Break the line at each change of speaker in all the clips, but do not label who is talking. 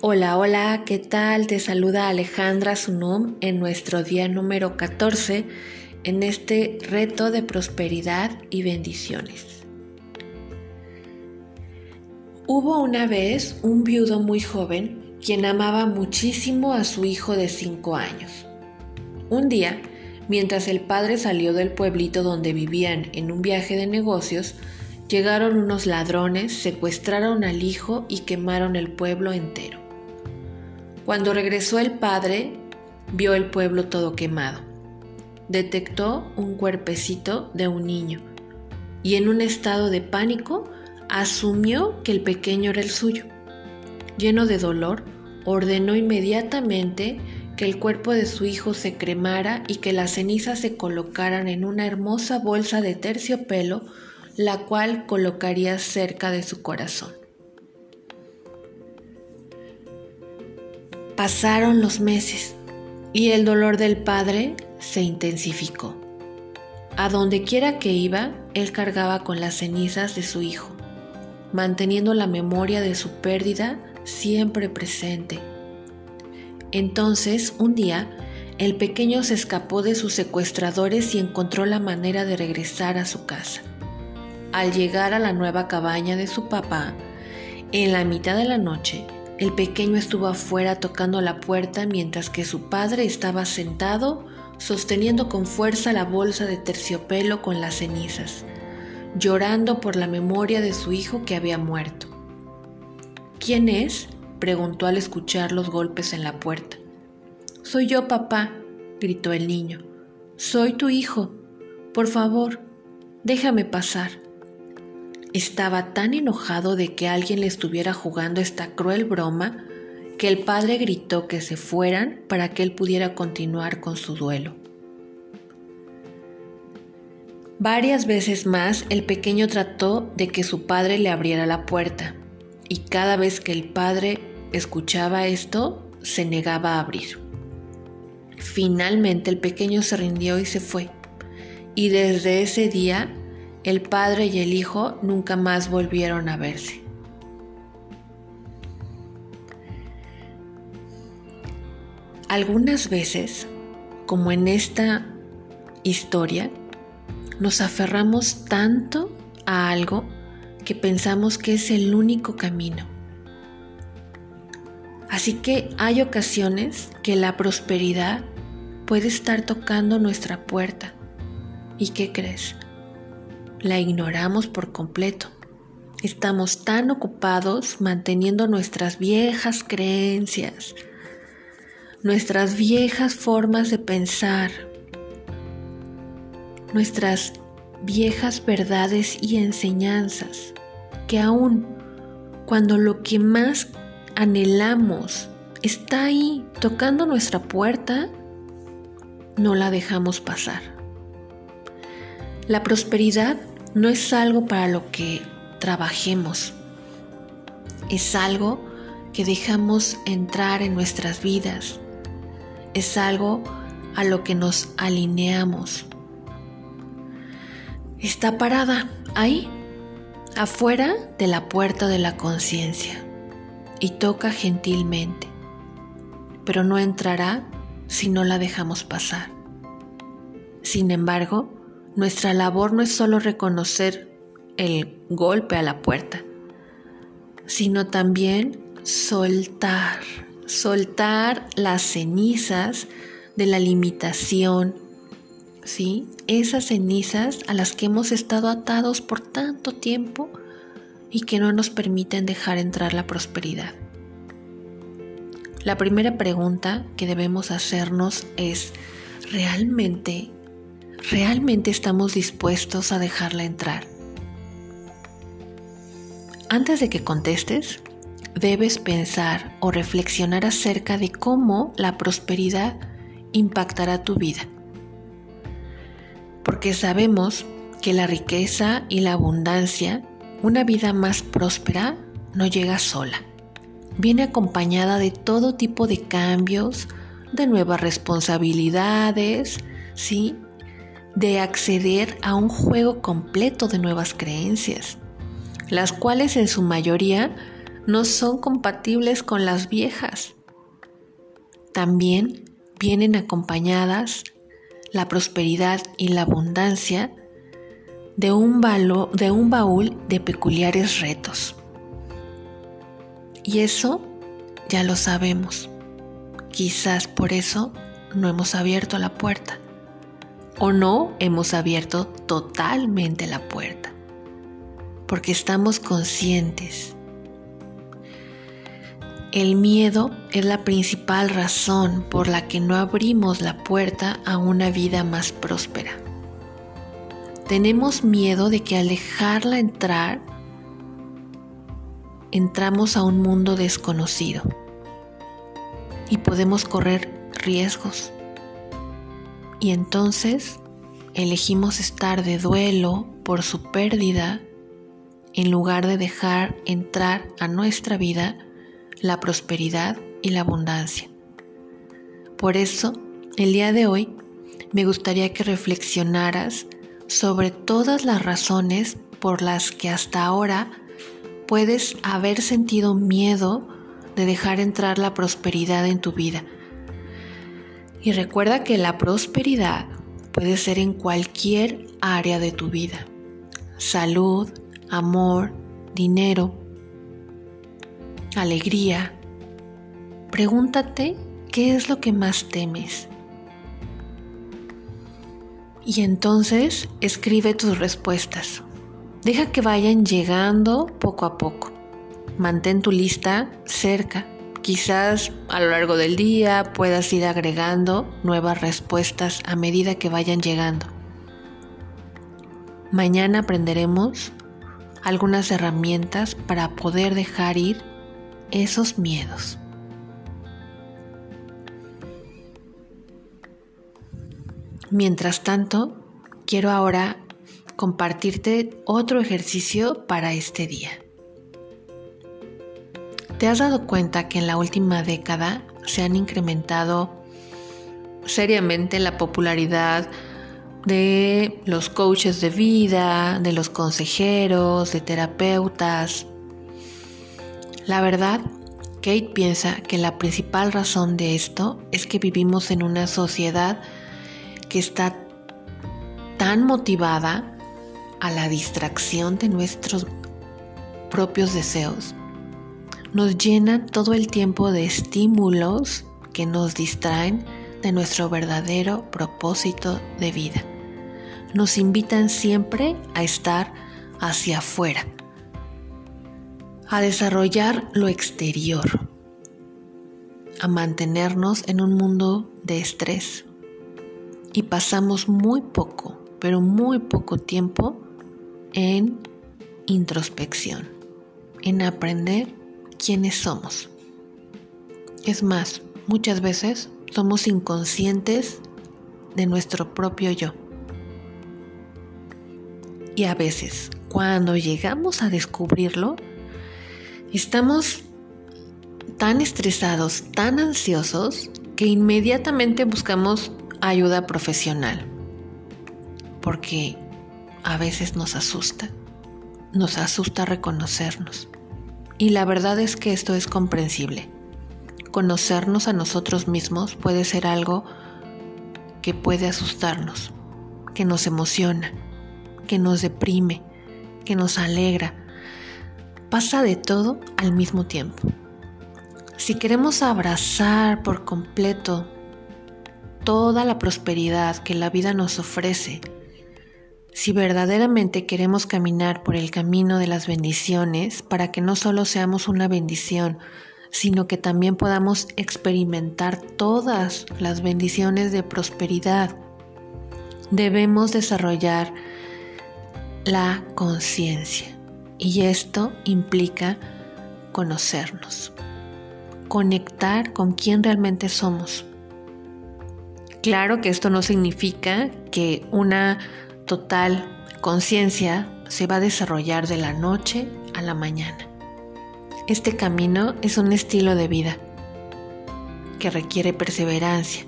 Hola, hola, ¿qué tal? Te saluda Alejandra Sunum en nuestro día número 14 en este reto de prosperidad y bendiciones. Hubo una vez un viudo muy joven quien amaba muchísimo a su hijo de 5 años. Un día, mientras el padre salió del pueblito donde vivían en un viaje de negocios, llegaron unos ladrones, secuestraron al hijo y quemaron el pueblo entero. Cuando regresó el padre, vio el pueblo todo quemado. Detectó un cuerpecito de un niño y en un estado de pánico asumió que el pequeño era el suyo. Lleno de dolor, ordenó inmediatamente que el cuerpo de su hijo se cremara y que las cenizas se colocaran en una hermosa bolsa de terciopelo, la cual colocaría cerca de su corazón. Pasaron los meses y el dolor del padre se intensificó. A donde quiera que iba, él cargaba con las cenizas de su hijo, manteniendo la memoria de su pérdida siempre presente. Entonces, un día, el pequeño se escapó de sus secuestradores y encontró la manera de regresar a su casa. Al llegar a la nueva cabaña de su papá, en la mitad de la noche, el pequeño estuvo afuera tocando la puerta mientras que su padre estaba sentado sosteniendo con fuerza la bolsa de terciopelo con las cenizas, llorando por la memoria de su hijo que había muerto. ¿Quién es? preguntó al escuchar los golpes en la puerta. Soy yo, papá, gritó el niño. Soy tu hijo. Por favor, déjame pasar. Estaba tan enojado de que alguien le estuviera jugando esta cruel broma que el padre gritó que se fueran para que él pudiera continuar con su duelo. Varias veces más el pequeño trató de que su padre le abriera la puerta y cada vez que el padre escuchaba esto se negaba a abrir. Finalmente el pequeño se rindió y se fue y desde ese día el padre y el hijo nunca más volvieron a verse. Algunas veces, como en esta historia, nos aferramos tanto a algo que pensamos que es el único camino. Así que hay ocasiones que la prosperidad puede estar tocando nuestra puerta. ¿Y qué crees? La ignoramos por completo. Estamos tan ocupados manteniendo nuestras viejas creencias, nuestras viejas formas de pensar, nuestras viejas verdades y enseñanzas, que aún cuando lo que más anhelamos está ahí tocando nuestra puerta, no la dejamos pasar. La prosperidad no es algo para lo que trabajemos, es algo que dejamos entrar en nuestras vidas, es algo a lo que nos alineamos. Está parada ahí, afuera de la puerta de la conciencia, y toca gentilmente, pero no entrará si no la dejamos pasar. Sin embargo, nuestra labor no es solo reconocer el golpe a la puerta, sino también soltar, soltar las cenizas de la limitación, ¿sí? Esas cenizas a las que hemos estado atados por tanto tiempo y que no nos permiten dejar entrar la prosperidad. La primera pregunta que debemos hacernos es, ¿realmente ¿realmente estamos dispuestos a dejarla entrar? Antes de que contestes, debes pensar o reflexionar acerca de cómo la prosperidad impactará tu vida. Porque sabemos que la riqueza y la abundancia, una vida más próspera, no llega sola. Viene acompañada de todo tipo de cambios, de nuevas responsabilidades, ¿sí? De acceder a un juego completo de nuevas creencias, las cuales en su mayoría no son compatibles con las viejas. También vienen acompañadas la prosperidad y la abundancia de un, baúl de peculiares retos. Y eso ya lo sabemos. Quizás por eso no hemos abierto la puerta. O no hemos abierto totalmente la puerta. Porque estamos conscientes. El miedo es la principal razón por la que no abrimos la puerta a una vida más próspera. Tenemos miedo de que al dejarla entrar, entramos a un mundo desconocido y podemos correr riesgos. Y entonces elegimos estar de duelo por su pérdida en lugar de dejar entrar a nuestra vida la prosperidad y la abundancia. Por eso, el día de hoy me gustaría que reflexionaras sobre todas las razones por las que hasta ahora puedes haber sentido miedo de dejar entrar la prosperidad en tu vida. Y recuerda que la prosperidad puede ser en cualquier área de tu vida. Salud, amor, dinero, alegría. Pregúntate qué es lo que más temes. Y entonces escribe tus respuestas. Deja que vayan llegando poco a poco. Mantén tu lista cerca. Quizás a lo largo del día puedas ir agregando nuevas respuestas a medida que vayan llegando. Mañana aprenderemos algunas herramientas para poder dejar ir esos miedos. Mientras tanto, quiero ahora compartirte otro ejercicio para este día. ¿Te has dado cuenta que en la última década se han incrementado seriamente la popularidad de los coaches de vida, de los consejeros, de terapeutas, la verdad, Kate piensa que la principal razón de esto es que vivimos en una sociedad que está tan motivada a la distracción de nuestros propios deseos. Nos llena todo el tiempo de estímulos que nos distraen de nuestro verdadero propósito de vida. Nos invitan siempre a estar hacia afuera, a desarrollar lo exterior, a mantenernos en un mundo de estrés. Y pasamos muy poco, pero muy poco tiempo en introspección, en aprender quiénes somos. Es más, muchas veces somos inconscientes de nuestro propio yo. Y a veces, cuando llegamos a descubrirlo, Estamos tan estresados, tan ansiosos, que inmediatamente buscamos ayuda profesional. Porque a veces nos asusta, nos asusta reconocernos. Y la verdad es que esto es comprensible. Conocernos a nosotros mismos puede ser algo que puede asustarnos, que nos emociona, que nos deprime, que nos alegra, pasa de todo al mismo tiempo. Si queremos abrazar por completo toda la prosperidad que la vida nos ofrece, si verdaderamente queremos caminar por el camino de las bendiciones para que no solo seamos una bendición, sino que también podamos experimentar todas las bendiciones de prosperidad, debemos desarrollar la conciencia. Y esto implica conocernos, conectar con quién realmente somos. Claro que esto no significa que una total conciencia se va a desarrollar de la noche a la mañana. Este camino es un estilo de vida que requiere perseverancia.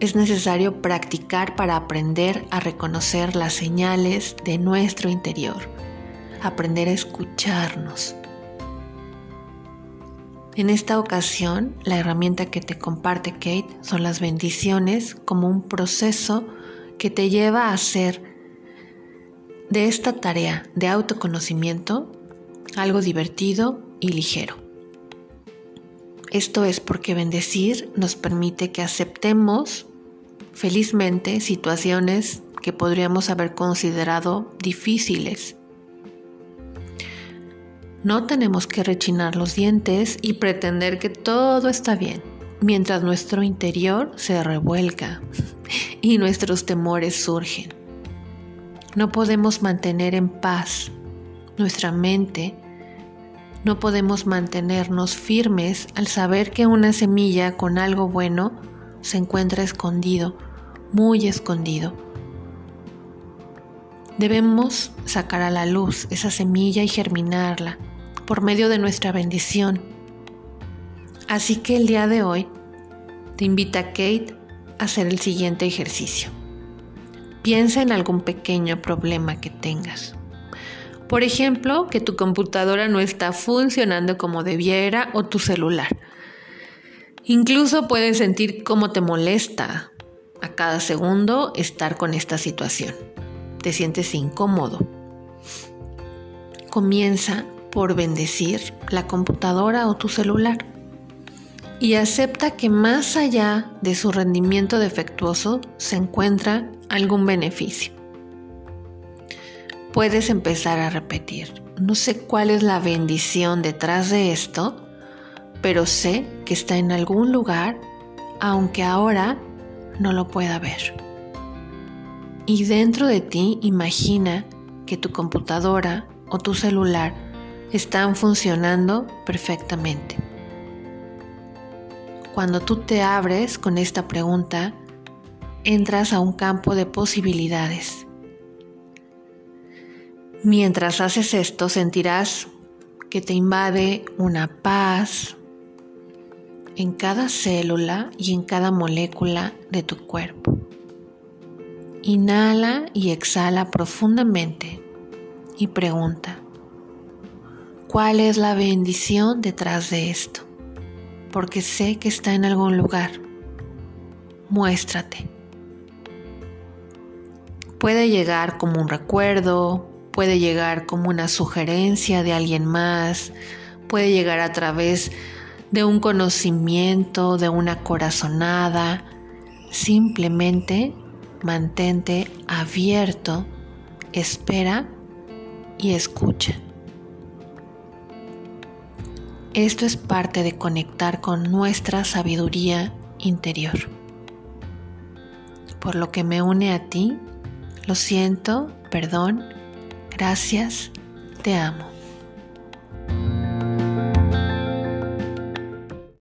Es necesario practicar para aprender a reconocer las señales de nuestro interior aprender a escucharnos. En esta ocasión, la herramienta que te comparte Kate son las bendiciones como un proceso que te lleva a hacer de esta tarea de autoconocimiento algo divertido y ligero. Esto es porque bendecir nos permite que aceptemos felizmente situaciones que podríamos haber considerado difíciles. No tenemos que rechinar los dientes y pretender que todo está bien, mientras nuestro interior se revuelca y nuestros temores surgen. No podemos mantener en paz nuestra mente, no podemos mantenernos firmes al saber que una semilla con algo bueno se encuentra escondido, muy escondido. Debemos sacar a la luz esa semilla y germinarla por medio de nuestra bendición. Así que el día de hoy te invita Kate a hacer el siguiente ejercicio. Piensa en algún pequeño problema que tengas. Por ejemplo, que tu computadora no está funcionando como debiera o tu celular. Incluso puedes sentir cómo te molesta a cada segundo estar con esta situación. Te sientes incómodo. Comienza por bendecir la computadora o tu celular y acepta que más allá de su rendimiento defectuoso se encuentra algún beneficio. Puedes empezar a repetir, no sé cuál es la bendición detrás de esto, pero sé que está en algún lugar, aunque ahora no lo pueda ver. Y dentro de ti imagina que tu computadora o tu celular están funcionando perfectamente. Cuando tú te abres con esta pregunta, entras a un campo de posibilidades. Mientras haces esto, sentirás que te invade una paz en cada célula y en cada molécula de tu cuerpo. Inhala y exhala profundamente y pregunta, ¿cuál es la bendición detrás de esto? porque sé que está en algún lugar. Muéstrate. Puede llegar como un recuerdo, puede llegar como una sugerencia de alguien más, puede llegar a través de un conocimiento, de una corazonada. Simplemente mantente abierto, espera y escucha. Esto es parte de conectar con nuestra sabiduría interior. Por lo que me une a ti, lo siento, perdón, gracias, te amo.